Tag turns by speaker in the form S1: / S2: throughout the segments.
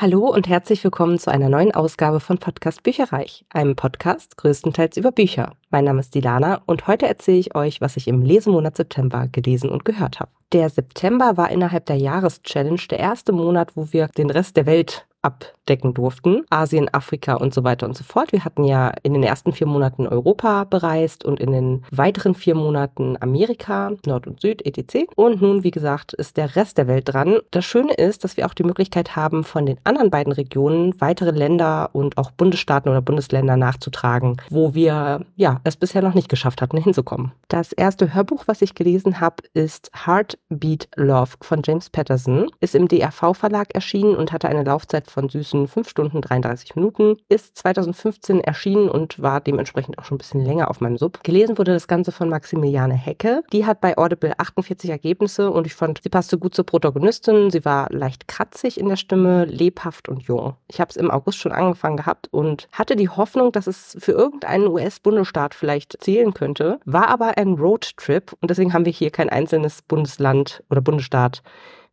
S1: Hallo und herzlich willkommen zu einer neuen Ausgabe von Podcast Bücherreich, einem Podcast größtenteils über Bücher. Mein Name ist Dilana und heute erzähle ich euch, was ich im Lesemonat September gelesen und gehört habe. Der September war innerhalb der Jahreschallenge der erste Monat, wo wir den Rest der Welt abdecken durften. Asien, Afrika und so weiter und so fort. Wir hatten ja in den ersten vier Monaten Europa bereist und in den weiteren vier Monaten Amerika, Nord und Süd, etc. Und nun, wie gesagt, ist der Rest der Welt dran. Das Schöne ist, dass wir auch die Möglichkeit haben, von den anderen beiden Regionen weitere Länder und auch Bundesstaaten oder Bundesländer nachzutragen, wo wir ja es bisher noch nicht geschafft hatten, hinzukommen. Das erste Hörbuch, was ich gelesen habe, ist Heartbeat Love von James Patterson, ist im DRV Verlag erschienen und hatte eine Laufzeit von süßen 5 Stunden 33 Minuten, ist 2015 erschienen und war dementsprechend auch schon ein bisschen länger auf meinem Sub. Gelesen wurde das Ganze von Maximiliane Hecke. Die hat bei Audible 48 Ergebnisse und ich fand, sie passte gut zur Protagonistin. Sie war leicht kratzig in der Stimme, lebhaft und jung. Ich habe es im August schon angefangen gehabt und hatte die Hoffnung, dass es für irgendeinen US-Bundesstaat vielleicht zählen könnte, war aber ein Roadtrip und deswegen haben wir hier kein einzelnes Bundesland oder Bundesstaat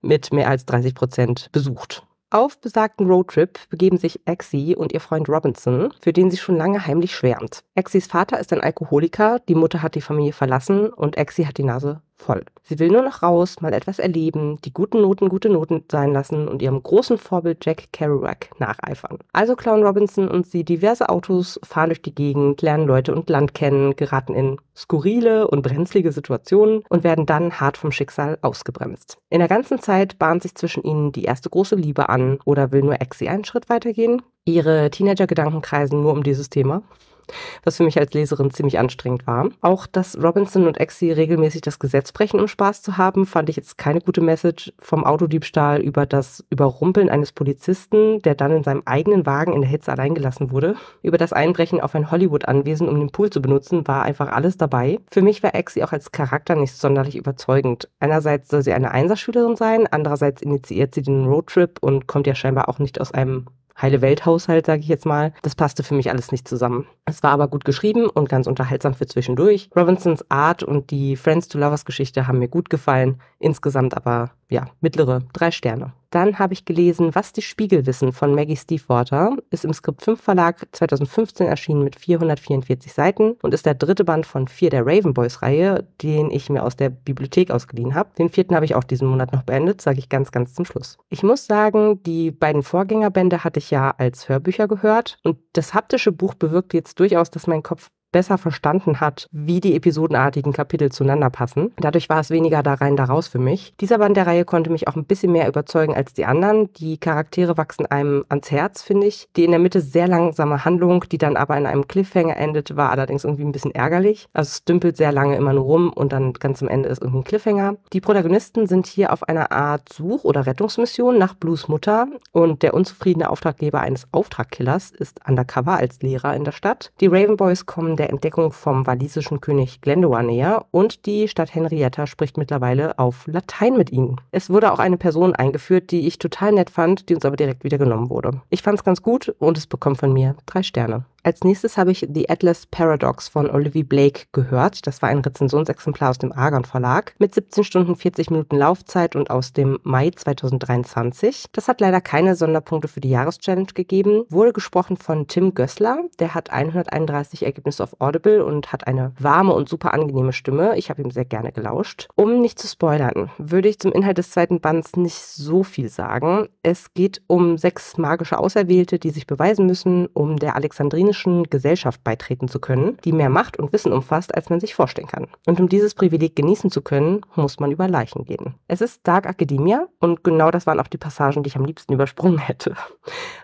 S1: mit mehr als 30 Prozent besucht. Auf besagten Roadtrip begeben sich Exie und ihr Freund Robinson, für den sie schon lange heimlich schwärmt. Exies Vater ist ein Alkoholiker, die Mutter hat die Familie verlassen und Exie hat die Nase voll. Sie will nur noch raus, mal etwas erleben, die guten Noten gute Noten sein lassen und ihrem großen Vorbild Jack Kerouac nacheifern. Also klauen Robinson und sie diverse Autos, fahren durch die Gegend, lernen Leute und Land kennen, geraten in skurrile und brenzlige Situationen und werden dann hart vom Schicksal ausgebremst. In der ganzen Zeit bahnt sich zwischen ihnen die erste große Liebe an oder will nur Exi einen Schritt weitergehen? Ihre Teenager-Gedanken kreisen nur um dieses Thema was für mich als Leserin ziemlich anstrengend war. Auch, dass Robinson und Exie regelmäßig das Gesetz brechen, um Spaß zu haben, fand ich jetzt keine gute Message. Vom Autodiebstahl über das Überrumpeln eines Polizisten, der dann in seinem eigenen Wagen in der Hitze allein gelassen wurde, über das Einbrechen auf ein Hollywood-Anwesen, um den Pool zu benutzen, war einfach alles dabei. Für mich war Exie auch als Charakter nicht sonderlich überzeugend. Einerseits soll sie eine Einserschülerin sein, andererseits initiiert sie den Roadtrip und kommt ja scheinbar auch nicht aus einem heile Welthaushalt, sage ich jetzt mal. Das passte für mich alles nicht zusammen. Es war aber gut geschrieben und ganz unterhaltsam für zwischendurch. Robinsons Art und die Friends to Lovers Geschichte haben mir gut gefallen. Insgesamt aber ja, mittlere drei Sterne. Dann habe ich gelesen, Was die Spiegel wissen von Maggie Stiefwater, ist im Skript 5 Verlag 2015 erschienen mit 444 Seiten und ist der dritte Band von vier der Raven Boys Reihe, den ich mir aus der Bibliothek ausgeliehen habe. Den vierten habe ich auch diesen Monat noch beendet, sage ich ganz, ganz zum Schluss. Ich muss sagen, die beiden Vorgängerbände hatte ich ja als Hörbücher gehört und das haptische Buch bewirkt jetzt durchaus, dass mein Kopf besser verstanden hat, wie die episodenartigen Kapitel zueinander passen. Dadurch war es weniger da rein, da raus für mich. Dieser Band der Reihe konnte mich auch ein bisschen mehr überzeugen als die anderen. Die Charaktere wachsen einem ans Herz, finde ich. Die in der Mitte sehr langsame Handlung, die dann aber in einem Cliffhanger endet, war allerdings irgendwie ein bisschen ärgerlich. Also es dümpelt sehr lange immer nur rum und dann ganz am Ende ist irgendwie ein Cliffhanger. Die Protagonisten sind hier auf einer Art Such- oder Rettungsmission nach Blues Mutter und der unzufriedene Auftraggeber eines Auftragkillers ist undercover als Lehrer in der Stadt. Die Raven Boys kommen der Entdeckung vom walisischen König Glendower näher und die Stadt Henrietta spricht mittlerweile auf Latein mit ihnen. Es wurde auch eine Person eingeführt, die ich total nett fand, die uns aber direkt wieder genommen wurde. Ich fand es ganz gut und es bekommt von mir drei Sterne. Als nächstes habe ich The Atlas Paradox von Olivia Blake gehört. Das war ein Rezensionsexemplar aus dem Argon Verlag mit 17 Stunden 40 Minuten Laufzeit und aus dem Mai 2023. Das hat leider keine Sonderpunkte für die Jahreschallenge gegeben. Wurde gesprochen von Tim Gössler. Der hat 131 Ergebnisse auf Audible und hat eine warme und super angenehme Stimme. Ich habe ihm sehr gerne gelauscht. Um nicht zu spoilern, würde ich zum Inhalt des zweiten Bands nicht so viel sagen. Es geht um sechs magische Auserwählte, die sich beweisen müssen, um der alexandrinischen demokratischen Gesellschaft beitreten zu können, die mehr Macht und Wissen umfasst, als man sich vorstellen kann. Und um dieses Privileg genießen zu können, muss man über Leichen gehen. Es ist Dark Academia und genau das waren auch die Passagen, die ich am liebsten übersprungen hätte.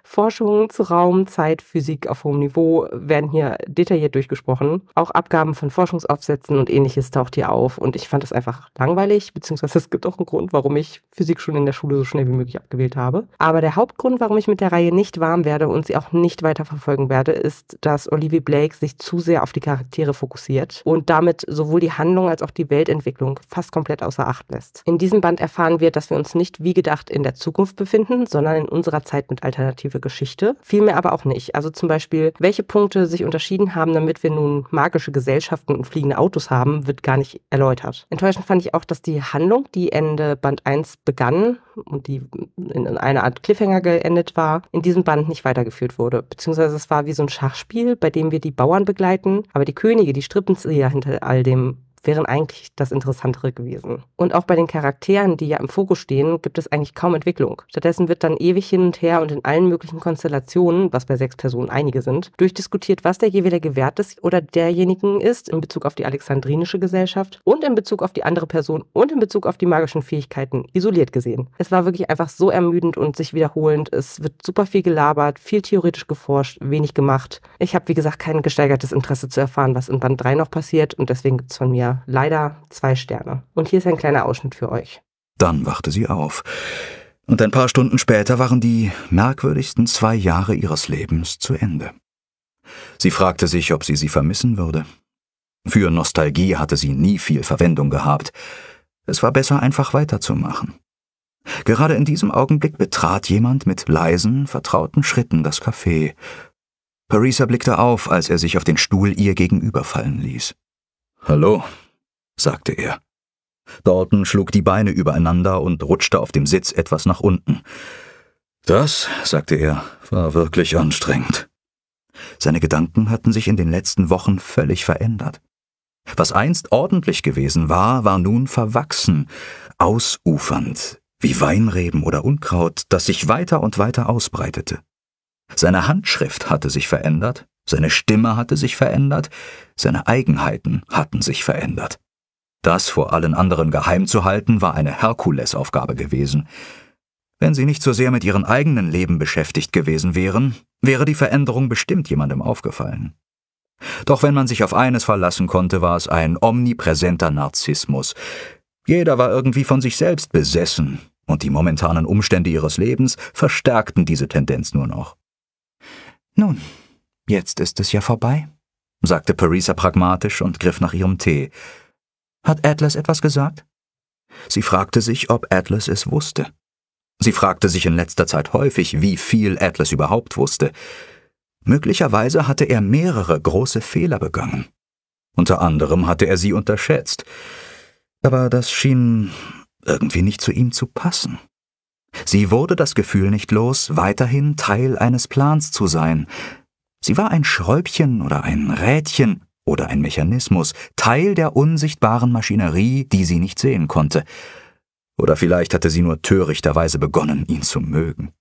S1: Forschungen zu Raum, Zeit, Physik auf hohem Niveau werden hier detailliert durchgesprochen. Auch Abgaben von Forschungsaufsätzen und ähnliches taucht hier auf und ich fand es einfach langweilig, beziehungsweise es gibt auch einen Grund, warum ich Physik schon in der Schule so schnell wie möglich abgewählt habe. Aber der Hauptgrund, warum ich mit der Reihe nicht warm werde und sie auch nicht weiter verfolgen werde, ist, ist, dass Olivia Blake sich zu sehr auf die Charaktere fokussiert und damit sowohl die Handlung als auch die Weltentwicklung fast komplett außer Acht lässt. In diesem Band erfahren wir, dass wir uns nicht wie gedacht in der Zukunft befinden, sondern in unserer Zeit mit alternativer Geschichte. Vielmehr aber auch nicht. Also zum Beispiel, welche Punkte sich unterschieden haben, damit wir nun magische Gesellschaften und fliegende Autos haben, wird gar nicht erläutert. Enttäuschend fand ich auch, dass die Handlung, die Ende Band 1 begann und die in einer Art Cliffhanger geendet war, in diesem Band nicht weitergeführt wurde. Beziehungsweise es war wie so ein Schachspiel, bei dem wir die Bauern begleiten, aber die Könige, die Strippenzieher hinter all dem wären eigentlich das Interessantere gewesen. Und auch bei den Charakteren, die ja im Fokus stehen, gibt es eigentlich kaum Entwicklung. Stattdessen wird dann ewig hin und her und in allen möglichen Konstellationen, was bei sechs Personen einige sind, durchdiskutiert, was der jeweilige Wert des oder derjenigen ist in Bezug auf die alexandrinische Gesellschaft und in Bezug auf die andere Person und in Bezug auf die magischen Fähigkeiten isoliert gesehen. Es war wirklich einfach so ermüdend und sich wiederholend. Es wird super viel gelabert, viel theoretisch geforscht, wenig gemacht. Ich habe, wie gesagt, kein gesteigertes Interesse zu erfahren, was in Band 3 noch passiert und deswegen gibt es von mir leider zwei Sterne. Und hier ist ein kleiner Ausschnitt für euch.
S2: Dann wachte sie auf. Und ein paar Stunden später waren die merkwürdigsten zwei Jahre ihres Lebens zu Ende. Sie fragte sich, ob sie sie vermissen würde. Für Nostalgie hatte sie nie viel Verwendung gehabt. Es war besser, einfach weiterzumachen. Gerade in diesem Augenblick betrat jemand mit leisen, vertrauten Schritten das Café. Parisa blickte auf, als er sich auf den Stuhl ihr gegenüberfallen ließ. Hallo, sagte er. Dalton schlug die Beine übereinander und rutschte auf dem Sitz etwas nach unten. Das, sagte er, war wirklich anstrengend. Seine Gedanken hatten sich in den letzten Wochen völlig verändert. Was einst ordentlich gewesen war, war nun verwachsen, ausufernd, wie Weinreben oder Unkraut, das sich weiter und weiter ausbreitete. Seine Handschrift hatte sich verändert, seine Stimme hatte sich verändert, seine Eigenheiten hatten sich verändert. Das vor allen anderen geheim zu halten, war eine Herkulesaufgabe gewesen. Wenn sie nicht so sehr mit ihrem eigenen Leben beschäftigt gewesen wären, wäre die Veränderung bestimmt jemandem aufgefallen. Doch wenn man sich auf eines verlassen konnte, war es ein omnipräsenter Narzissmus. Jeder war irgendwie von sich selbst besessen, und die momentanen Umstände ihres Lebens verstärkten diese Tendenz nur noch. Nun, jetzt ist es ja vorbei, sagte Parisa pragmatisch und griff nach ihrem Tee. Hat Atlas etwas gesagt? Sie fragte sich, ob Atlas es wusste. Sie fragte sich in letzter Zeit häufig, wie viel Atlas überhaupt wusste. Möglicherweise hatte er mehrere große Fehler begangen. Unter anderem hatte er sie unterschätzt. Aber das schien irgendwie nicht zu ihm zu passen. Sie wurde das Gefühl nicht los, weiterhin Teil eines Plans zu sein. Sie war ein Schräubchen oder ein Rädchen, oder ein Mechanismus, Teil der unsichtbaren Maschinerie, die sie nicht sehen konnte. Oder vielleicht hatte sie nur törichterweise begonnen, ihn zu mögen.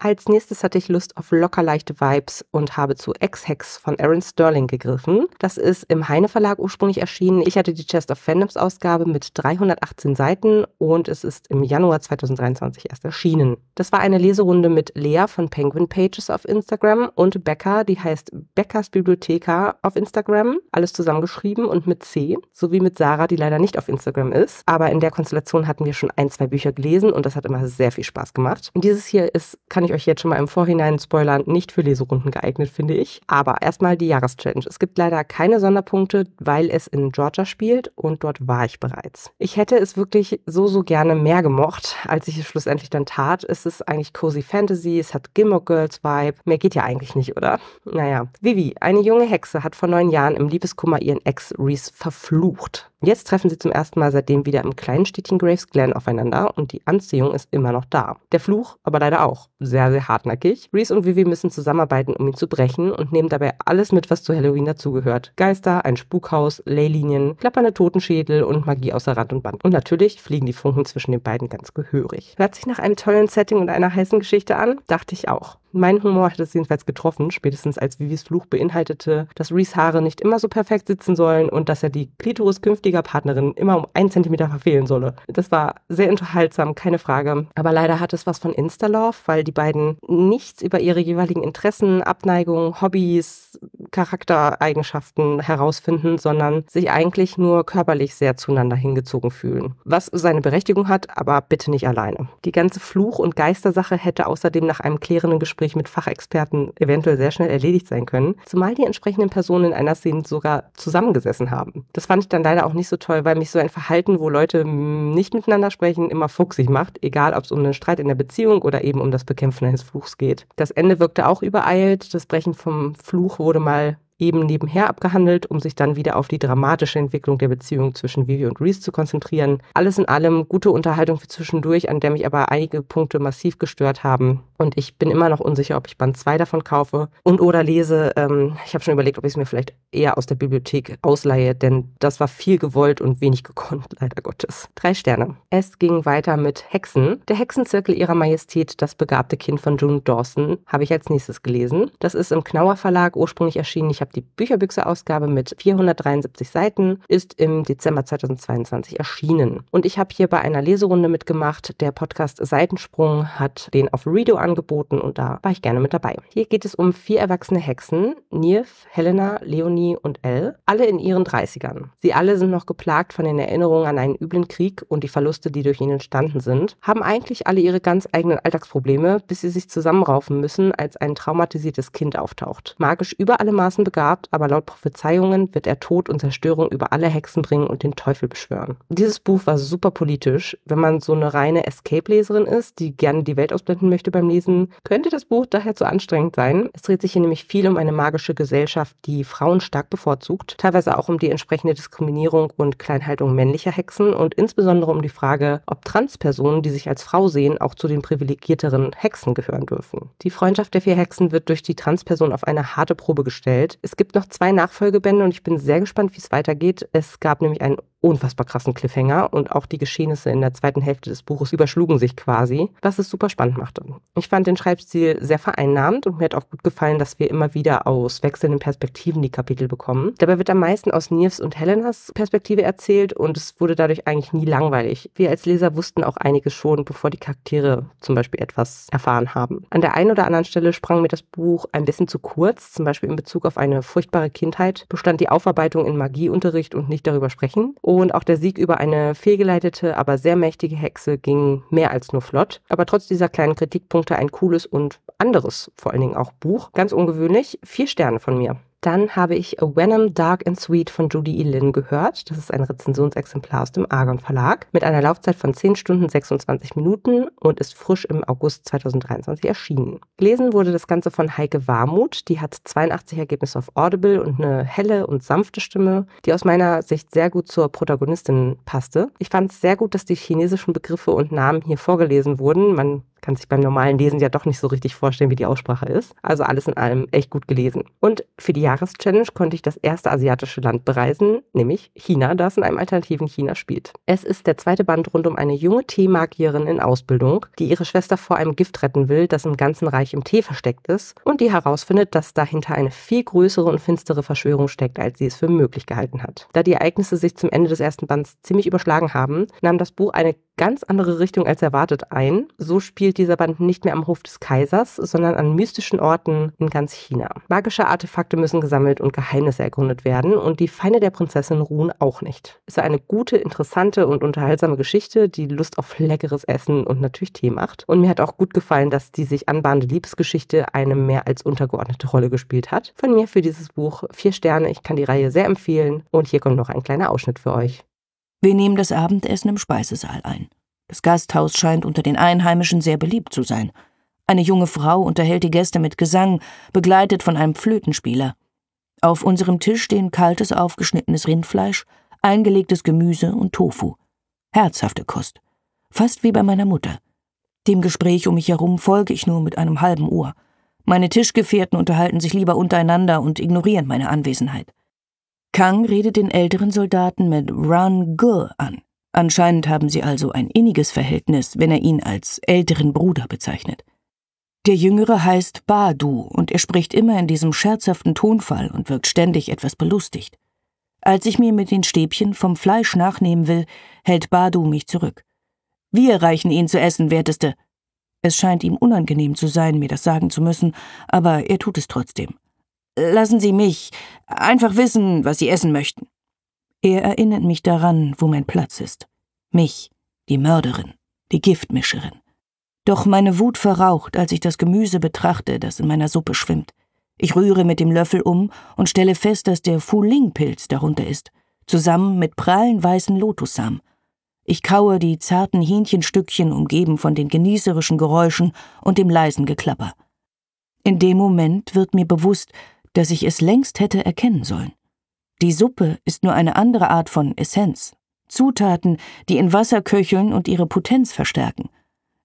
S1: Als nächstes hatte ich Lust auf locker leichte Vibes und habe zu Ex-Hex von Aaron Sterling gegriffen. Das ist im Heine Verlag ursprünglich erschienen. Ich hatte die Chest of Fandoms Ausgabe mit 318 Seiten und es ist im Januar 2023 erst erschienen. Das war eine Leserunde mit Lea von Penguin Pages auf Instagram und Becca, die heißt Beccas Bibliotheka auf Instagram. Alles zusammengeschrieben und mit C, sowie mit Sarah, die leider nicht auf Instagram ist. Aber in der Konstellation hatten wir schon ein, zwei Bücher gelesen und das hat immer sehr viel Spaß gemacht. Und dieses hier ist, kann ich ich euch jetzt schon mal im Vorhinein spoilern, nicht für Leserunden geeignet, finde ich. Aber erstmal die Jahreschallenge. Es gibt leider keine Sonderpunkte, weil es in Georgia spielt und dort war ich bereits. Ich hätte es wirklich so, so gerne mehr gemocht, als ich es schlussendlich dann tat. Es ist eigentlich cozy Fantasy, es hat Gilmore Girls Vibe. Mehr geht ja eigentlich nicht, oder? Naja. Vivi, eine junge Hexe, hat vor neun Jahren im Liebeskummer ihren Ex Reese verflucht. Jetzt treffen sie zum ersten Mal seitdem wieder im kleinen Städtchen Graves Glen aufeinander und die Anziehung ist immer noch da. Der Fluch aber leider auch. Sehr, sehr hartnäckig. Reese und Vivi müssen zusammenarbeiten, um ihn zu brechen und nehmen dabei alles mit, was zu Halloween dazugehört. Geister, ein Spukhaus, Leylinien, klappernde Totenschädel und Magie außer Rand und Band. Und natürlich fliegen die Funken zwischen den beiden ganz gehörig. Hört sich nach einem tollen Setting und einer heißen Geschichte an? Dachte ich auch. Mein Humor hat es jedenfalls getroffen, spätestens als Vivis Fluch beinhaltete, dass Reese Haare nicht immer so perfekt sitzen sollen und dass er die Klitoris künftiger Partnerin immer um einen Zentimeter verfehlen solle. Das war sehr unterhaltsam, keine Frage. Aber leider hat es was von Instalove, weil die beiden nichts über ihre jeweiligen Interessen, Abneigungen, Hobbys, Charaktereigenschaften herausfinden, sondern sich eigentlich nur körperlich sehr zueinander hingezogen fühlen. Was seine Berechtigung hat, aber bitte nicht alleine. Die ganze Fluch- und Geistersache hätte außerdem nach einem klärenden Gespräch Gespräch mit Fachexperten eventuell sehr schnell erledigt sein können, zumal die entsprechenden Personen in einer Szene sogar zusammengesessen haben. Das fand ich dann leider auch nicht so toll, weil mich so ein Verhalten, wo Leute nicht miteinander sprechen, immer fuchsig macht, egal ob es um einen Streit in der Beziehung oder eben um das Bekämpfen eines Fluchs geht. Das Ende wirkte auch übereilt, das Brechen vom Fluch wurde mal eben nebenher abgehandelt, um sich dann wieder auf die dramatische Entwicklung der Beziehung zwischen Vivi und Reese zu konzentrieren. Alles in allem gute Unterhaltung für zwischendurch, an der mich aber einige Punkte massiv gestört haben. Und ich bin immer noch unsicher, ob ich Band 2 davon kaufe und oder lese. Ähm, ich habe schon überlegt, ob ich es mir vielleicht eher aus der Bibliothek ausleihe, denn das war viel gewollt und wenig gekonnt, leider Gottes. Drei Sterne. Es ging weiter mit Hexen. Der Hexenzirkel ihrer Majestät, das begabte Kind von June Dawson, habe ich als nächstes gelesen. Das ist im Knauer Verlag ursprünglich erschienen. Ich habe die Bücherbüchse-Ausgabe mit 473 Seiten, ist im Dezember 2022 erschienen. Und ich habe hier bei einer Leserunde mitgemacht. Der Podcast Seitensprung hat den auf Redo angeboten und da war ich gerne mit dabei. Hier geht es um vier erwachsene Hexen, Nirf, Helena, Leonie und Elle, alle in ihren 30ern. Sie alle sind noch geplagt von den Erinnerungen an einen üblen Krieg und die Verluste, die durch ihn entstanden sind, haben eigentlich alle ihre ganz eigenen Alltagsprobleme, bis sie sich zusammenraufen müssen, als ein traumatisiertes Kind auftaucht. Magisch über alle Maßen begabt begabt, aber laut Prophezeiungen wird er Tod und Zerstörung über alle Hexen bringen und den Teufel beschwören. Dieses Buch war super politisch. Wenn man so eine reine Escape-Leserin ist, die gerne die Welt ausblenden möchte beim Lesen, könnte das Buch daher zu anstrengend sein. Es dreht sich hier nämlich viel um eine magische Gesellschaft, die Frauen stark bevorzugt, teilweise auch um die entsprechende Diskriminierung und Kleinhaltung männlicher Hexen und insbesondere um die Frage, ob Transpersonen, die sich als Frau sehen, auch zu den privilegierteren Hexen gehören dürfen. Die Freundschaft der vier Hexen wird durch die Transperson auf eine harte Probe gestellt. Es gibt noch zwei Nachfolgebände und ich bin sehr gespannt, wie es weitergeht. Es gab nämlich einen unfassbar krassen Cliffhanger und auch die Geschehnisse in der zweiten Hälfte des Buches überschlugen sich quasi, was es super spannend machte. Ich fand den Schreibstil sehr vereinnahmend und mir hat auch gut gefallen, dass wir immer wieder aus wechselnden Perspektiven die Kapitel bekommen. Dabei wird am meisten aus Nirvs und Helenas Perspektive erzählt und es wurde dadurch eigentlich nie langweilig. Wir als Leser wussten auch einiges schon, bevor die Charaktere zum Beispiel etwas erfahren haben. An der einen oder anderen Stelle sprang mir das Buch ein bisschen zu kurz, zum Beispiel in Bezug auf eine furchtbare Kindheit, bestand die Aufarbeitung in Magieunterricht und nicht darüber sprechen. Und auch der Sieg über eine fehlgeleitete, aber sehr mächtige Hexe ging mehr als nur flott. Aber trotz dieser kleinen Kritikpunkte ein cooles und anderes, vor allen Dingen auch Buch. Ganz ungewöhnlich. Vier Sterne von mir. Dann habe ich A Venom Dark and Sweet von Judy E. Lynn gehört. Das ist ein Rezensionsexemplar aus dem Argon Verlag mit einer Laufzeit von 10 Stunden 26 Minuten und ist frisch im August 2023 erschienen. Gelesen wurde das Ganze von Heike Warmuth. Die hat 82 Ergebnisse auf Audible und eine helle und sanfte Stimme, die aus meiner Sicht sehr gut zur Protagonistin passte. Ich fand es sehr gut, dass die chinesischen Begriffe und Namen hier vorgelesen wurden. Man kann sich beim normalen Lesen ja doch nicht so richtig vorstellen, wie die Aussprache ist. Also alles in allem echt gut gelesen. Und für die Jahreschallenge konnte ich das erste asiatische Land bereisen, nämlich China, das in einem alternativen China spielt. Es ist der zweite Band rund um eine junge Teemagierin in Ausbildung, die ihre Schwester vor einem Gift retten will, das im ganzen Reich im Tee versteckt ist und die herausfindet, dass dahinter eine viel größere und finstere Verschwörung steckt, als sie es für möglich gehalten hat. Da die Ereignisse sich zum Ende des ersten Bands ziemlich überschlagen haben, nahm das Buch eine ganz andere Richtung als erwartet ein. So spielt dieser Band nicht mehr am Hof des Kaisers, sondern an mystischen Orten in ganz China. Magische Artefakte müssen gesammelt und Geheimnisse ergründet werden und die Feinde der Prinzessin ruhen auch nicht. Es ist eine gute, interessante und unterhaltsame Geschichte, die Lust auf leckeres Essen und natürlich Tee macht. Und mir hat auch gut gefallen, dass die sich anbahnende Liebesgeschichte eine mehr als untergeordnete Rolle gespielt hat. Von mir für dieses Buch vier Sterne. Ich kann die Reihe sehr empfehlen und hier kommt noch ein kleiner Ausschnitt für euch.
S3: Wir nehmen das Abendessen im Speisesaal ein. Das Gasthaus scheint unter den Einheimischen sehr beliebt zu sein. Eine junge Frau unterhält die Gäste mit Gesang, begleitet von einem Flötenspieler. Auf unserem Tisch stehen kaltes aufgeschnittenes Rindfleisch, eingelegtes Gemüse und Tofu. Herzhafte Kost. Fast wie bei meiner Mutter. Dem Gespräch um mich herum folge ich nur mit einem halben Ohr. Meine Tischgefährten unterhalten sich lieber untereinander und ignorieren meine Anwesenheit. Kang redet den älteren Soldaten mit Run Gu an. Anscheinend haben sie also ein inniges Verhältnis, wenn er ihn als älteren Bruder bezeichnet. Der Jüngere heißt Badu und er spricht immer in diesem scherzhaften Tonfall und wirkt ständig etwas belustigt. Als ich mir mit den Stäbchen vom Fleisch nachnehmen will, hält Badu mich zurück. Wir reichen Ihnen zu essen, Werteste. Es scheint ihm unangenehm zu sein, mir das sagen zu müssen, aber er tut es trotzdem. Lassen Sie mich einfach wissen, was Sie essen möchten. Er erinnert mich daran, wo mein Platz ist. Mich, die Mörderin, die Giftmischerin. Doch meine Wut verraucht, als ich das Gemüse betrachte, das in meiner Suppe schwimmt. Ich rühre mit dem Löffel um und stelle fest, dass der Fu-Ling-Pilz darunter ist, zusammen mit prallen weißen Lotussamen. Ich kaue die zarten Hähnchenstückchen, umgeben von den genießerischen Geräuschen und dem leisen Geklapper. In dem Moment wird mir bewusst, dass ich es längst hätte erkennen sollen. Die Suppe ist nur eine andere Art von Essenz, Zutaten, die in Wasser köcheln und ihre Potenz verstärken.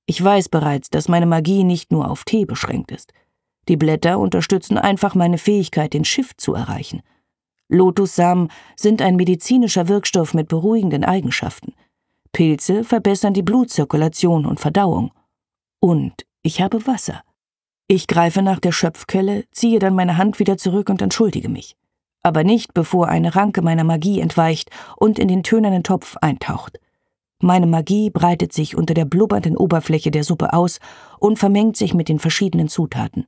S3: Ich weiß bereits, dass meine Magie nicht nur auf Tee beschränkt ist. Die Blätter unterstützen einfach meine Fähigkeit, den Schiff zu erreichen. Lotussamen sind ein medizinischer Wirkstoff mit beruhigenden Eigenschaften. Pilze verbessern die Blutzirkulation und Verdauung. Und ich habe Wasser. Ich greife nach der Schöpfkelle, ziehe dann meine Hand wieder zurück und entschuldige mich. Aber nicht, bevor eine Ranke meiner Magie entweicht und in den tönernen Topf eintaucht. Meine Magie breitet sich unter der blubbernden Oberfläche der Suppe aus und vermengt sich mit den verschiedenen Zutaten.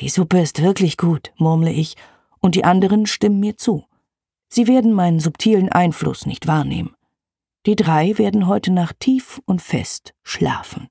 S3: Die Suppe ist wirklich gut, murmle ich, und die anderen stimmen mir zu. Sie werden meinen subtilen Einfluss nicht wahrnehmen. Die drei werden heute Nacht tief und fest schlafen.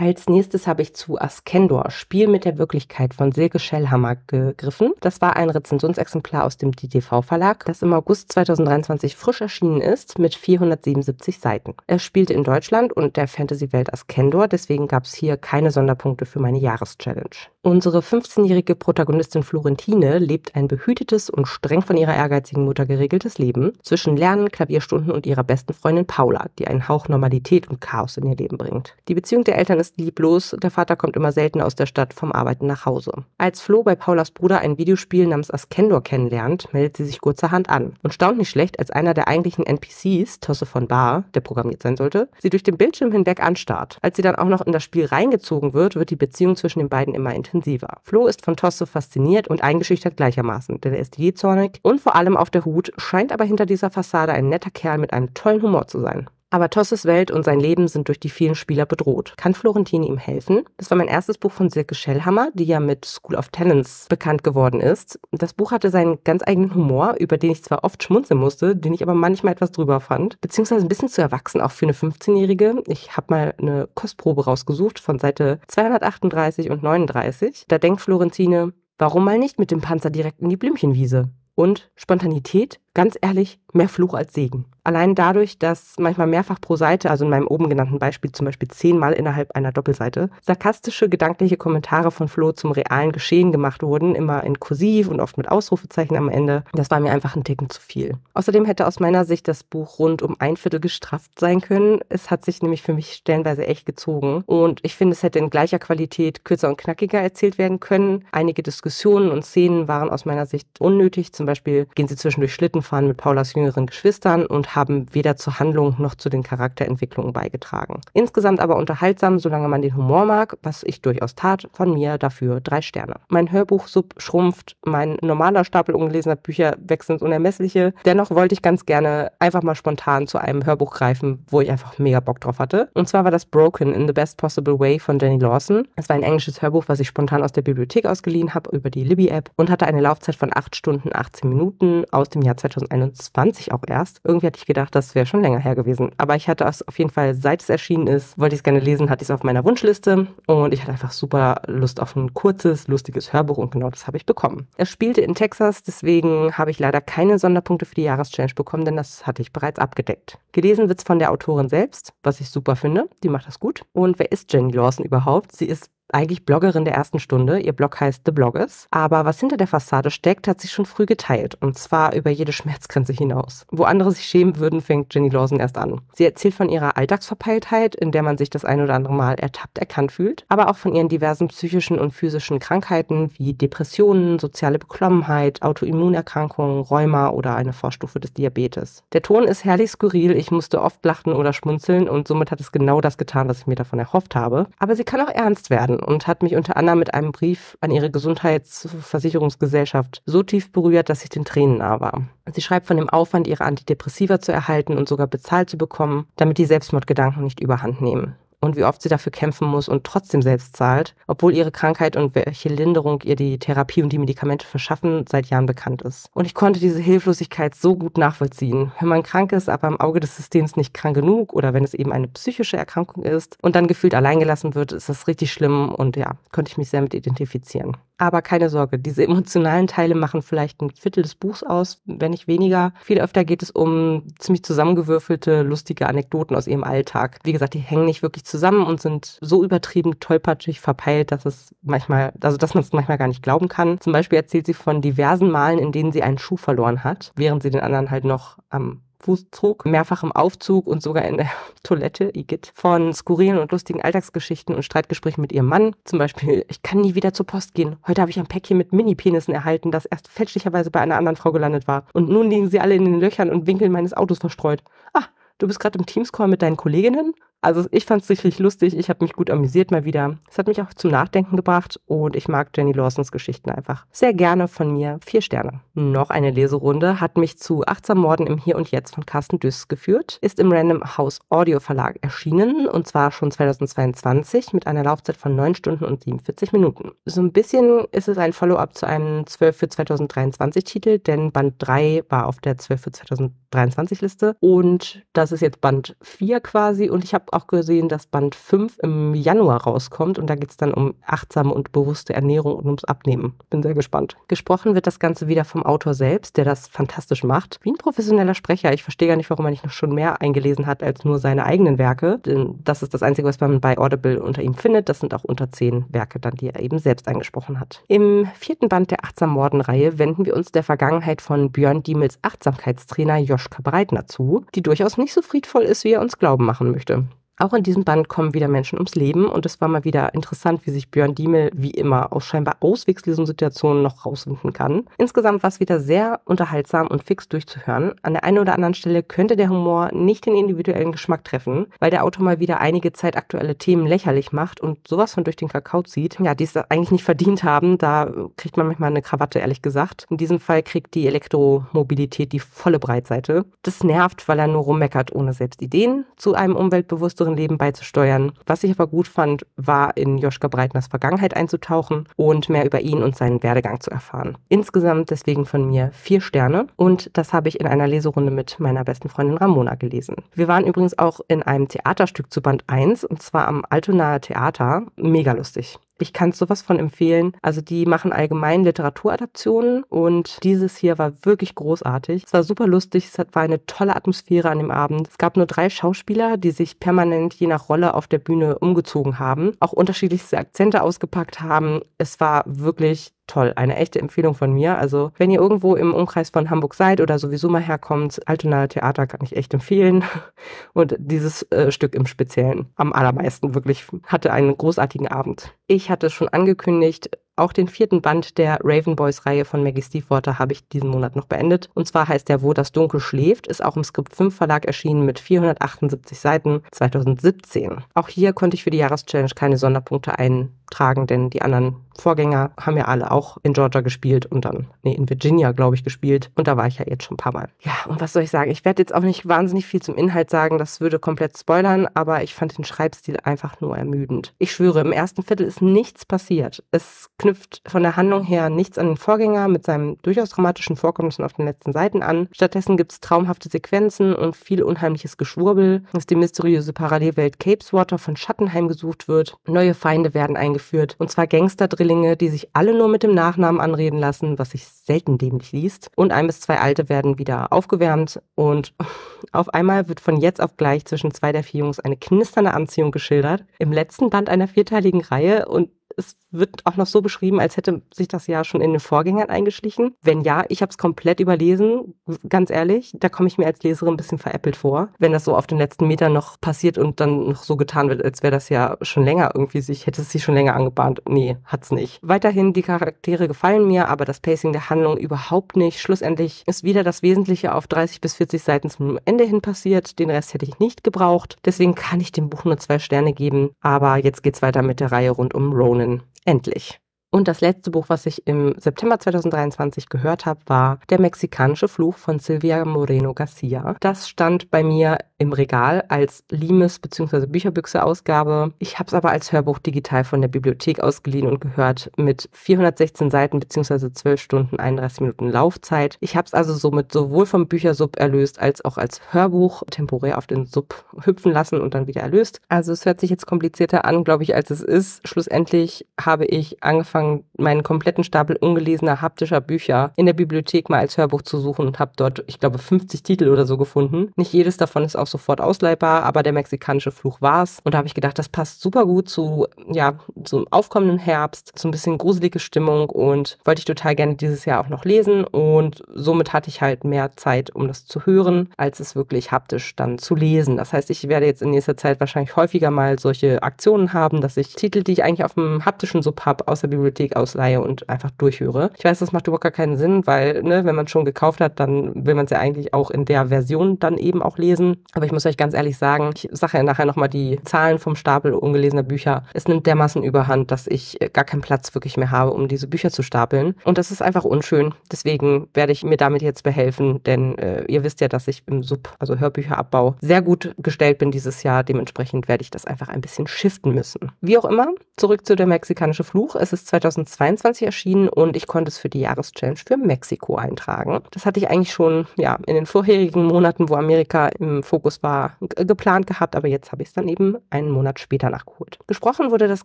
S1: Als nächstes habe ich zu Askendor, Spiel mit der Wirklichkeit von Silke Schellhammer gegriffen. Das war ein Rezensionsexemplar aus dem DTV Verlag, das im August 2023 frisch erschienen ist mit 477 Seiten. Es spielte in Deutschland und der Fantasy-Welt Askendor, deswegen gab es hier keine Sonderpunkte für meine Jahreschallenge. Unsere 15-jährige Protagonistin Florentine lebt ein behütetes und streng von ihrer ehrgeizigen Mutter geregeltes Leben zwischen Lernen, Klavierstunden und ihrer besten Freundin Paula, die einen Hauch Normalität und Chaos in ihr Leben bringt. Die Beziehung der Eltern ist ist lieblos, der Vater kommt immer selten aus der Stadt vom Arbeiten nach Hause. Als Flo bei Paulas Bruder ein Videospiel namens Askendor kennenlernt, meldet sie sich kurzerhand an und staunt nicht schlecht, als einer der eigentlichen NPCs, Tosse von Bar, der programmiert sein sollte, sie durch den Bildschirm hinweg anstarrt. Als sie dann auch noch in das Spiel reingezogen wird, wird die Beziehung zwischen den beiden immer intensiver. Flo ist von Tosse fasziniert und eingeschüchtert gleichermaßen, denn er ist je zornig und vor allem auf der Hut, scheint aber hinter dieser Fassade ein netter Kerl mit einem tollen Humor zu sein. Aber Tosses Welt und sein Leben sind durch die vielen Spieler bedroht. Kann Florentine ihm helfen? Das war mein erstes Buch von Silke Schellhammer, die ja mit School of Talents bekannt geworden ist. Das Buch hatte seinen ganz eigenen Humor, über den ich zwar oft schmunzeln musste, den ich aber manchmal etwas drüber fand, beziehungsweise ein bisschen zu erwachsen, auch für eine 15-Jährige. Ich habe mal eine Kostprobe rausgesucht von Seite 238 und 39. Da denkt Florentine, warum mal nicht mit dem Panzer direkt in die Blümchenwiese? Und Spontanität, ganz ehrlich, mehr Fluch als Segen. Allein dadurch, dass manchmal mehrfach pro Seite, also in meinem oben genannten Beispiel zum Beispiel zehnmal innerhalb einer Doppelseite, sarkastische gedankliche Kommentare von Flo zum realen Geschehen gemacht wurden, immer in Kursiv und oft mit Ausrufezeichen am Ende, das war mir einfach ein Ticken zu viel. Außerdem hätte aus meiner Sicht das Buch rund um ein Viertel gestrafft sein können. Es hat sich nämlich für mich stellenweise echt gezogen und ich finde, es hätte in gleicher Qualität kürzer und knackiger erzählt werden können. Einige Diskussionen und Szenen waren aus meiner Sicht unnötig. Zum Beispiel gehen sie zwischendurch Schlitten fahren mit Paulas jüngeren Geschwistern und haben weder zur Handlung noch zu den Charakterentwicklungen beigetragen. Insgesamt aber unterhaltsam, solange man den Humor mag, was ich durchaus tat, von mir dafür drei Sterne. Mein Hörbuch-Sub schrumpft, mein normaler Stapel ungelesener Bücher wächst ins Unermessliche. Dennoch wollte ich ganz gerne einfach mal spontan zu einem Hörbuch greifen, wo ich einfach mega Bock drauf hatte. Und zwar war das Broken in the Best Possible Way von Jenny Lawson. Es war ein englisches Hörbuch, was ich spontan aus der Bibliothek ausgeliehen habe über die Libby-App und hatte eine Laufzeit von 8 Stunden 18 Minuten aus dem Jahr 2021 auch erst. Irgendwie hatte ich gedacht, das wäre schon länger her gewesen. Aber ich hatte es auf jeden Fall, seit es erschienen ist, wollte ich es gerne lesen, hatte ich es auf meiner Wunschliste und ich hatte einfach super Lust auf ein kurzes, lustiges Hörbuch und genau das habe ich bekommen. Es spielte in Texas, deswegen habe ich leider keine Sonderpunkte für die Jahreschallenge bekommen, denn das hatte ich bereits abgedeckt. Gelesen wird es von der Autorin selbst, was ich super finde. Die macht das gut. Und wer ist Jenny Lawson überhaupt? Sie ist eigentlich Bloggerin der ersten Stunde. Ihr Blog heißt The Bloggers. Aber was hinter der Fassade steckt, hat sie schon früh geteilt. Und zwar über jede Schmerzgrenze hinaus. Wo andere sich schämen würden, fängt Jenny Lawson erst an. Sie erzählt von ihrer Alltagsverpeiltheit, in der man sich das ein oder andere Mal ertappt erkannt fühlt. Aber auch von ihren diversen psychischen und physischen Krankheiten wie Depressionen, soziale Beklommenheit, Autoimmunerkrankungen, Rheuma oder eine Vorstufe des Diabetes. Der Ton ist herrlich skurril. Ich musste oft lachen oder schmunzeln und somit hat es genau das getan, was ich mir davon erhofft habe. Aber sie kann auch ernst werden und hat mich unter anderem mit einem Brief an ihre Gesundheitsversicherungsgesellschaft so tief berührt, dass ich den Tränen nah war. Sie schreibt von dem Aufwand, ihre Antidepressiva zu erhalten und sogar bezahlt zu bekommen, damit die Selbstmordgedanken nicht überhand nehmen. Und wie oft sie dafür kämpfen muss und trotzdem selbst zahlt, obwohl ihre Krankheit und welche Linderung ihr die Therapie und die Medikamente verschaffen seit Jahren bekannt ist. Und ich konnte diese Hilflosigkeit so gut nachvollziehen. Wenn man krank ist, aber im Auge des Systems nicht krank genug oder wenn es eben eine psychische Erkrankung ist und dann gefühlt alleingelassen wird, ist das richtig schlimm und ja, konnte ich mich sehr mit identifizieren. Aber keine Sorge, diese emotionalen Teile machen vielleicht ein Viertel des Buchs aus, wenn nicht weniger. Viel öfter geht es um ziemlich zusammengewürfelte, lustige Anekdoten aus ihrem Alltag. Wie gesagt, die hängen nicht wirklich zusammen und sind so übertrieben tollpatschig verpeilt, dass es manchmal, also dass man es manchmal gar nicht glauben kann. Zum Beispiel erzählt sie von diversen Malen, in denen sie einen Schuh verloren hat, während sie den anderen halt noch am Fußzug, mehrfach im Aufzug und sogar in der Toilette, Igitt, von skurrilen und lustigen Alltagsgeschichten und Streitgesprächen mit ihrem Mann. Zum Beispiel, ich kann nie wieder zur Post gehen. Heute habe ich ein Päckchen mit Mini-Penissen erhalten, das erst fälschlicherweise bei einer anderen Frau gelandet war. Und nun liegen sie alle in den Löchern und Winkeln meines Autos verstreut. Ah, du bist gerade im Teamscall mit deinen Kolleginnen? Also ich fand es richtig lustig, ich habe mich gut amüsiert mal wieder. Es hat mich auch zum Nachdenken gebracht und ich mag Jenny Lawsons Geschichten einfach. Sehr gerne von mir vier Sterne. Noch eine Leserunde hat mich zu Achtsam Morden im Hier und Jetzt von Carsten Düss geführt, ist im Random House Audio Verlag erschienen und zwar schon 2022 mit einer Laufzeit von 9 Stunden und 47 Minuten. So ein bisschen ist es ein Follow-up zu einem 12 für 2023 Titel, denn Band 3 war auf der 12 für 2023 Liste und das ist jetzt Band 4 quasi und ich habe auch gesehen, dass Band 5 im Januar rauskommt und da geht es dann um achtsame und bewusste Ernährung und ums Abnehmen. Bin sehr gespannt. Gesprochen wird das Ganze wieder vom Autor selbst, der das fantastisch macht. Wie ein professioneller Sprecher. Ich verstehe gar nicht, warum er nicht noch schon mehr eingelesen hat als nur seine eigenen Werke. Denn das ist das Einzige, was man bei Audible unter ihm findet. Das sind auch unter zehn Werke dann, die er eben selbst eingesprochen hat. Im vierten Band der Achtsam Morden-Reihe wenden wir uns der Vergangenheit von Björn Diemels Achtsamkeitstrainer Joschka Breitner zu, die durchaus nicht so friedvoll ist, wie er uns glauben machen möchte. Auch in diesem Band kommen wieder Menschen ums Leben und es war mal wieder interessant, wie sich Björn Diemel wie immer aus scheinbar ausweglosen Situationen noch rauswinden kann. Insgesamt war es wieder sehr unterhaltsam und fix durchzuhören. An der einen oder anderen Stelle könnte der Humor nicht den individuellen Geschmack treffen, weil der Autor mal wieder einige zeitaktuelle Themen lächerlich macht und sowas von durch den Kakao zieht, ja, die es eigentlich nicht verdient haben. Da kriegt man manchmal eine Krawatte, ehrlich gesagt. In diesem Fall kriegt die Elektromobilität die volle Breitseite. Das nervt, weil er nur rummeckert, ohne selbst Ideen zu einem umweltbewussteren weiteren Leben beizusteuern. Was ich aber gut fand, war in Joschka Breitners Vergangenheit einzutauchen und mehr über ihn und seinen Werdegang zu erfahren. Insgesamt deswegen von mir vier Sterne und das habe ich in einer Leserunde mit meiner besten Freundin Ramona gelesen. Wir waren übrigens auch in einem Theaterstück zu Band 1 und zwar am Altonaer Theater. Mega lustig. Ich kann sowas von empfehlen. Also die machen allgemein Literaturadaptionen und dieses hier war wirklich großartig. Es war super lustig, es war eine tolle Atmosphäre an dem Abend. Es gab nur drei Schauspieler, die sich permanent je nach Rolle auf der Bühne umgezogen haben, auch unterschiedlichste Akzente ausgepackt haben. Es war wirklich toll. Eine echte Empfehlung von mir. Also, wenn ihr irgendwo im Umkreis von Hamburg seid oder sowieso mal herkommt, Altonaer Theater kann ich echt empfehlen. Und dieses äh, Stück im Speziellen am allermeisten wirklich hatte einen großartigen Abend. Ich hatte schon angekündigt, auch den vierten Band der Raven Boys Reihe von Maggie Stiefwater habe ich diesen Monat noch beendet. Und zwar heißt der Wo das Dunkel schläft, ist auch im Skript 5 Verlag erschienen mit 478 Seiten 2017. Auch hier konnte ich für die Jahreschallenge keine Sonderpunkte eintragen, denn die anderen Vorgänger haben ja alle auch in Georgia gespielt und dann, nee, in Virginia, glaube ich, gespielt. Und da war ich ja jetzt schon ein paar Mal. Ja, und was soll ich sagen? Ich werde jetzt auch nicht wahnsinnig viel zum Inhalt sagen, das würde komplett spoilern, aber ich fand den Schreibstil einfach nur ermüdend. Ich schwöre, im ersten Viertel ist nichts passiert. Es knüpft von der Handlung her nichts an den Vorgänger mit seinem durchaus dramatischen Vorkommnissen auf den letzten Seiten an. Stattdessen gibt es traumhafte Sequenzen und viel unheimliches Geschwurbel, dass die mysteriöse Parallelwelt Capeswater von Schattenheim gesucht wird. Neue Feinde werden eingeführt und zwar Gangster-Drilling Neulinge, die sich alle nur mit dem Nachnamen anreden lassen, was sich selten dämlich liest. Und ein bis zwei Alte werden wieder aufgewärmt und auf einmal wird von jetzt auf gleich zwischen zwei der vier Jungs eine knisternde Anziehung geschildert. Im letzten Band einer vierteiligen Reihe und es wird auch noch so beschrieben, als hätte sich das ja schon in den Vorgängern eingeschlichen. Wenn ja, ich habe es komplett überlesen, ganz ehrlich. Da komme ich mir als Leserin ein bisschen veräppelt vor, wenn das so auf den letzten Metern noch passiert und dann noch so getan wird, als wäre das ja schon länger irgendwie sich, hätte es sich schon länger angebahnt. Nee, hat's nicht. Weiterhin, die Charaktere gefallen mir, aber das Pacing der Handlung überhaupt nicht. Schlussendlich ist wieder das Wesentliche auf 30 bis 40 Seiten zum Ende hin passiert. Den Rest hätte ich nicht gebraucht. Deswegen kann ich dem Buch nur zwei Sterne geben. Aber jetzt geht's weiter mit der Reihe rund um Ronan. Endlich. Und das letzte Buch, was ich im September 2023 gehört habe, war Der mexikanische Fluch von Silvia Moreno Garcia. Das stand bei mir im Regal als Limes bzw. Bücherbüchse-Ausgabe. Ich habe es aber als Hörbuch digital von der Bibliothek ausgeliehen und gehört mit 416 Seiten bzw. 12 Stunden 31 Minuten Laufzeit. Ich habe es also somit sowohl vom Büchersub erlöst als auch als Hörbuch temporär auf den Sub hüpfen lassen und dann wieder erlöst. Also es hört sich jetzt komplizierter an, glaube ich, als es ist. Schlussendlich habe ich angefangen, angefangen, meinen kompletten Stapel ungelesener haptischer Bücher in der Bibliothek mal als Hörbuch zu suchen und habe dort, ich glaube, 50 Titel oder so gefunden. Nicht jedes davon ist auch sofort ausleihbar, aber der mexikanische Fluch war es. Und da habe ich gedacht, das passt super gut zu, ja, zum aufkommenden Herbst, zu ein bisschen gruselige Stimmung und wollte ich total gerne dieses Jahr auch noch lesen. Und somit hatte ich halt mehr Zeit, um das zu hören, als es wirklich haptisch dann zu lesen. Das heißt, ich werde jetzt in nächster Zeit wahrscheinlich häufiger mal solche Aktionen haben, dass ich Titel, die ich eigentlich auf dem haptischen Sub habe, aus der Bibliothek Bibliothek ausleihe und einfach durchhöre. Ich weiß, das macht überhaupt gar keinen Sinn, weil, ne, wenn man schon gekauft hat, dann will man es ja eigentlich auch in der Version dann eben auch lesen. Aber ich muss euch ganz ehrlich sagen, ich sage ja nachher nochmal die Zahlen vom Stapel ungelesener Bücher. Es nimmt dermaßen überhand, dass ich gar keinen Platz wirklich mehr habe, um diese Bücher zu stapeln. Und das ist einfach unschön. Deswegen werde ich mir damit jetzt behelfen, denn äh, ihr wisst ja, dass ich im Sub, also Hörbücherabbau, sehr gut gestellt bin dieses Jahr. Dementsprechend werde ich das einfach ein bisschen shiften müssen. Wie auch immer, zurück zu der mexikanische Fluch. Es ist 2022 erschienen und ich konnte es für die Jahreschallenge für Mexiko eintragen. Das hatte ich eigentlich schon ja, in den vorherigen Monaten, wo Amerika im Fokus war, geplant gehabt, aber jetzt habe ich es dann eben einen Monat später nachgeholt. Gesprochen wurde das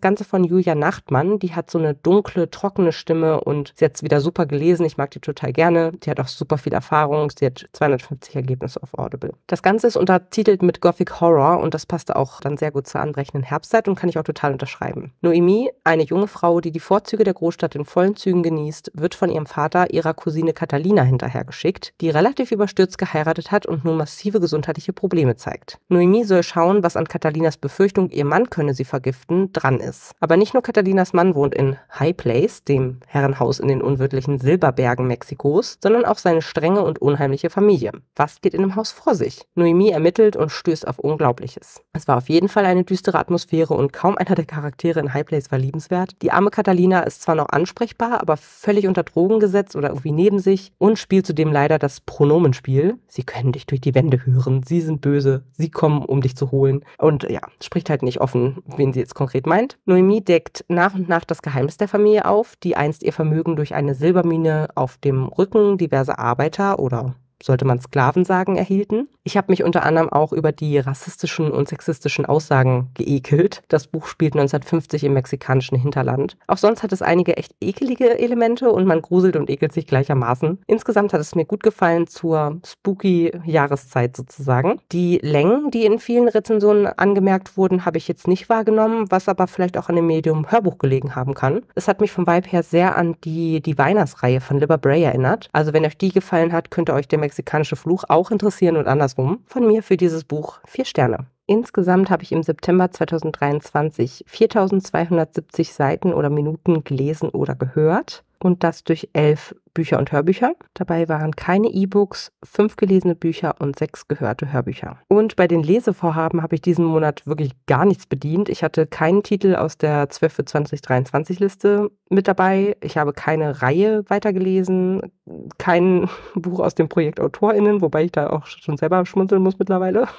S1: Ganze von Julia Nachtmann. Die hat so eine dunkle, trockene Stimme und sie hat es wieder super gelesen. Ich mag die total gerne. Die hat auch super viel Erfahrung. Sie hat 250 Ergebnisse auf Audible. Das Ganze ist untertitelt mit Gothic Horror und das passte auch dann sehr gut zur anbrechenden Herbstzeit und kann ich auch total unterschreiben. Noemi, eine junge Frau, die die Vorzüge der Großstadt in vollen Zügen genießt, wird von ihrem Vater ihrer Cousine Catalina hinterhergeschickt, die relativ überstürzt geheiratet hat und nun massive gesundheitliche Probleme zeigt. Noemi soll schauen, was an Catalinas Befürchtung, ihr Mann könne sie vergiften, dran ist. Aber nicht nur Catalinas Mann wohnt in High Place, dem Herrenhaus in den unwirtlichen Silberbergen Mexikos, sondern auch seine strenge und unheimliche Familie. Was geht in dem Haus vor sich? Noemi ermittelt und stößt auf Unglaubliches. Es war auf jeden Fall eine düstere Atmosphäre und kaum einer der Charaktere in High Place war liebenswert. Die arme Catalina ist zwar noch ansprechbar, aber völlig unter Drogen gesetzt oder irgendwie neben sich und spielt zudem leider das Pronomenspiel. Sie können dich durch die Wände hören, sie sind böse, sie kommen, um dich zu holen. Und ja, spricht halt nicht offen, wen sie jetzt konkret meint. Noemi deckt nach und nach das Geheimnis der Familie auf, die einst ihr Vermögen durch eine Silbermine auf dem Rücken diverser Arbeiter oder sollte man Sklaven sagen, erhielten. Ich habe mich unter anderem auch über die rassistischen und sexistischen Aussagen geekelt. Das Buch spielt 1950 im mexikanischen Hinterland. Auch sonst hat es einige echt ekelige Elemente und man gruselt und ekelt sich gleichermaßen. Insgesamt hat es mir gut gefallen zur spooky Jahreszeit sozusagen. Die Längen, die in vielen Rezensionen angemerkt wurden, habe ich jetzt nicht wahrgenommen, was aber vielleicht auch an dem Medium Hörbuch gelegen haben kann. Es hat mich vom Vibe her sehr an die, die Weihnachtsreihe von Liber Bray erinnert. Also wenn euch die gefallen hat, könnt ihr euch der mexikanische Fluch auch interessieren und andersrum. Von mir für dieses Buch vier Sterne. Insgesamt habe ich im September 2023 4270 Seiten oder Minuten gelesen oder gehört und das durch elf Bücher und Hörbücher. Dabei waren keine E-Books, fünf gelesene Bücher und sechs gehörte Hörbücher. Und bei den Lesevorhaben habe ich diesen Monat wirklich gar nichts bedient. Ich hatte keinen Titel aus der 12 für 2023 Liste mit dabei. Ich habe keine Reihe weitergelesen, kein Buch aus dem Projekt AutorInnen, wobei ich da auch schon selber schmunzeln muss mittlerweile.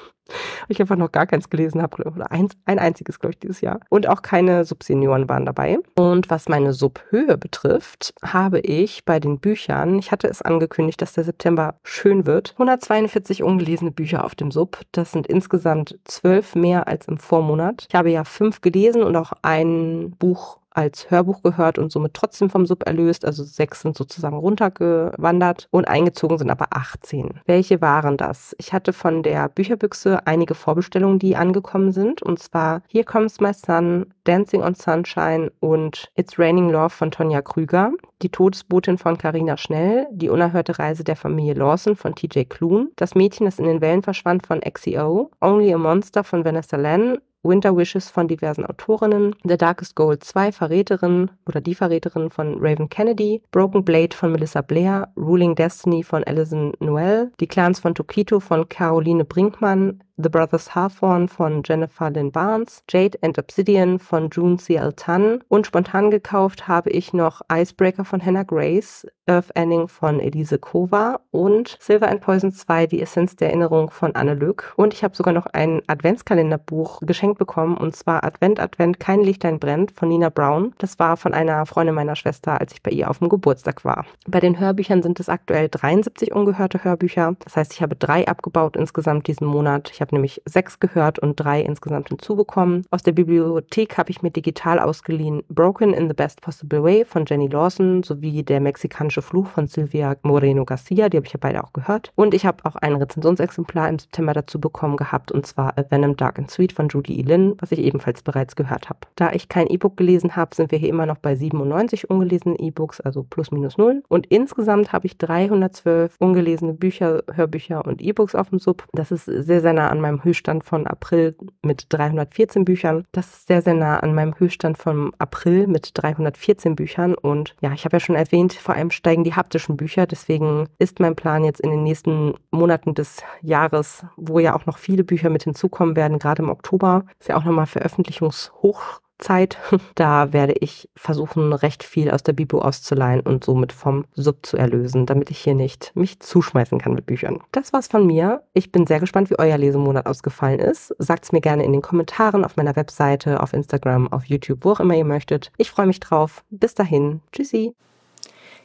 S1: Ich einfach noch gar keins gelesen habe, oder eins, ein einziges, glaube ich, dieses Jahr. Und auch keine Subsenioren waren dabei. Und was meine Subhöhe betrifft, habe ich bei den Büchern, ich hatte es angekündigt, dass der September schön wird, 142 ungelesene Bücher auf dem Sub. Das sind insgesamt zwölf mehr als im Vormonat. Ich habe ja fünf gelesen und auch ein Buch als Hörbuch gehört und somit trotzdem vom Sub erlöst. Also sechs sind sozusagen runtergewandert und eingezogen sind aber 18. Welche waren das? Ich hatte von der Bücherbüchse einige Vorbestellungen, die angekommen sind. Und zwar Here Comes My Son, Dancing on Sunshine und It's Raining Love von Tonja Krüger, Die Todesbotin von Carina Schnell, Die unerhörte Reise der Familie Lawson von TJ Klun, Das Mädchen, das in den Wellen verschwand von XEO, Only a Monster von Vanessa Len Winter Wishes von diversen Autorinnen, The Darkest Gold 2 Verräterin oder Die Verräterin von Raven Kennedy, Broken Blade von Melissa Blair, Ruling Destiny von Alison Noel, Die Clans von Tokito von Caroline Brinkmann, The Brothers Hawthorne von Jennifer Lynn Barnes, Jade and Obsidian von June C.L. Tan und spontan gekauft habe ich noch Icebreaker von Hannah Grace, Earth Ending von Elise Kova und Silver and Poison 2, die Essenz der Erinnerung von Anne Lück. Und ich habe sogar noch ein Adventskalenderbuch geschenkt bekommen und zwar Advent, Advent, kein Lichtlein brennt von Nina Brown. Das war von einer Freundin meiner Schwester, als ich bei ihr auf dem Geburtstag war. Bei den Hörbüchern sind es aktuell 73 ungehörte Hörbücher. Das heißt, ich habe drei abgebaut insgesamt diesen Monat. Ich habe nämlich sechs gehört und drei insgesamt hinzubekommen. Aus der Bibliothek habe ich mir digital ausgeliehen Broken in the Best Possible Way von Jenny Lawson sowie der mexikanische Fluch von Silvia Moreno Garcia. Die habe ich ja beide auch gehört. Und ich habe auch ein Rezensionsexemplar im September dazu bekommen gehabt und zwar A Venom Dark and Sweet von Judy E. Lynn, was ich ebenfalls bereits gehört habe. Da ich kein E-Book gelesen habe, sind wir hier immer noch bei 97 ungelesenen E-Books, also plus minus null. Und insgesamt habe ich 312 ungelesene Bücher, Hörbücher und E-Books auf dem Sub. Das ist sehr, sehr nah an meinem Höchststand von April mit 314 Büchern. Das ist sehr, sehr nah an meinem Höchststand vom April mit 314 Büchern. Und ja, ich habe ja schon erwähnt, vor allem steigen die haptischen Bücher. Deswegen ist mein Plan jetzt in den nächsten Monaten des Jahres, wo ja auch noch viele Bücher mit hinzukommen werden, gerade im Oktober, ist ja auch nochmal Veröffentlichungshoch Zeit. Da werde ich versuchen, recht viel aus der Bibo auszuleihen und somit vom Sub zu erlösen, damit ich hier nicht mich zuschmeißen kann mit Büchern. Das war's von mir. Ich bin sehr gespannt, wie euer Lesemonat ausgefallen ist. Sagt's mir gerne in den Kommentaren auf meiner Webseite, auf Instagram, auf YouTube, wo auch immer ihr möchtet. Ich freue mich drauf. Bis dahin. Tschüssi.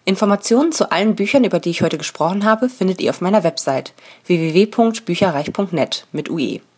S4: Informationen zu allen Büchern, über die ich heute gesprochen habe, findet ihr auf meiner Website www.bücherreich.net mit UE.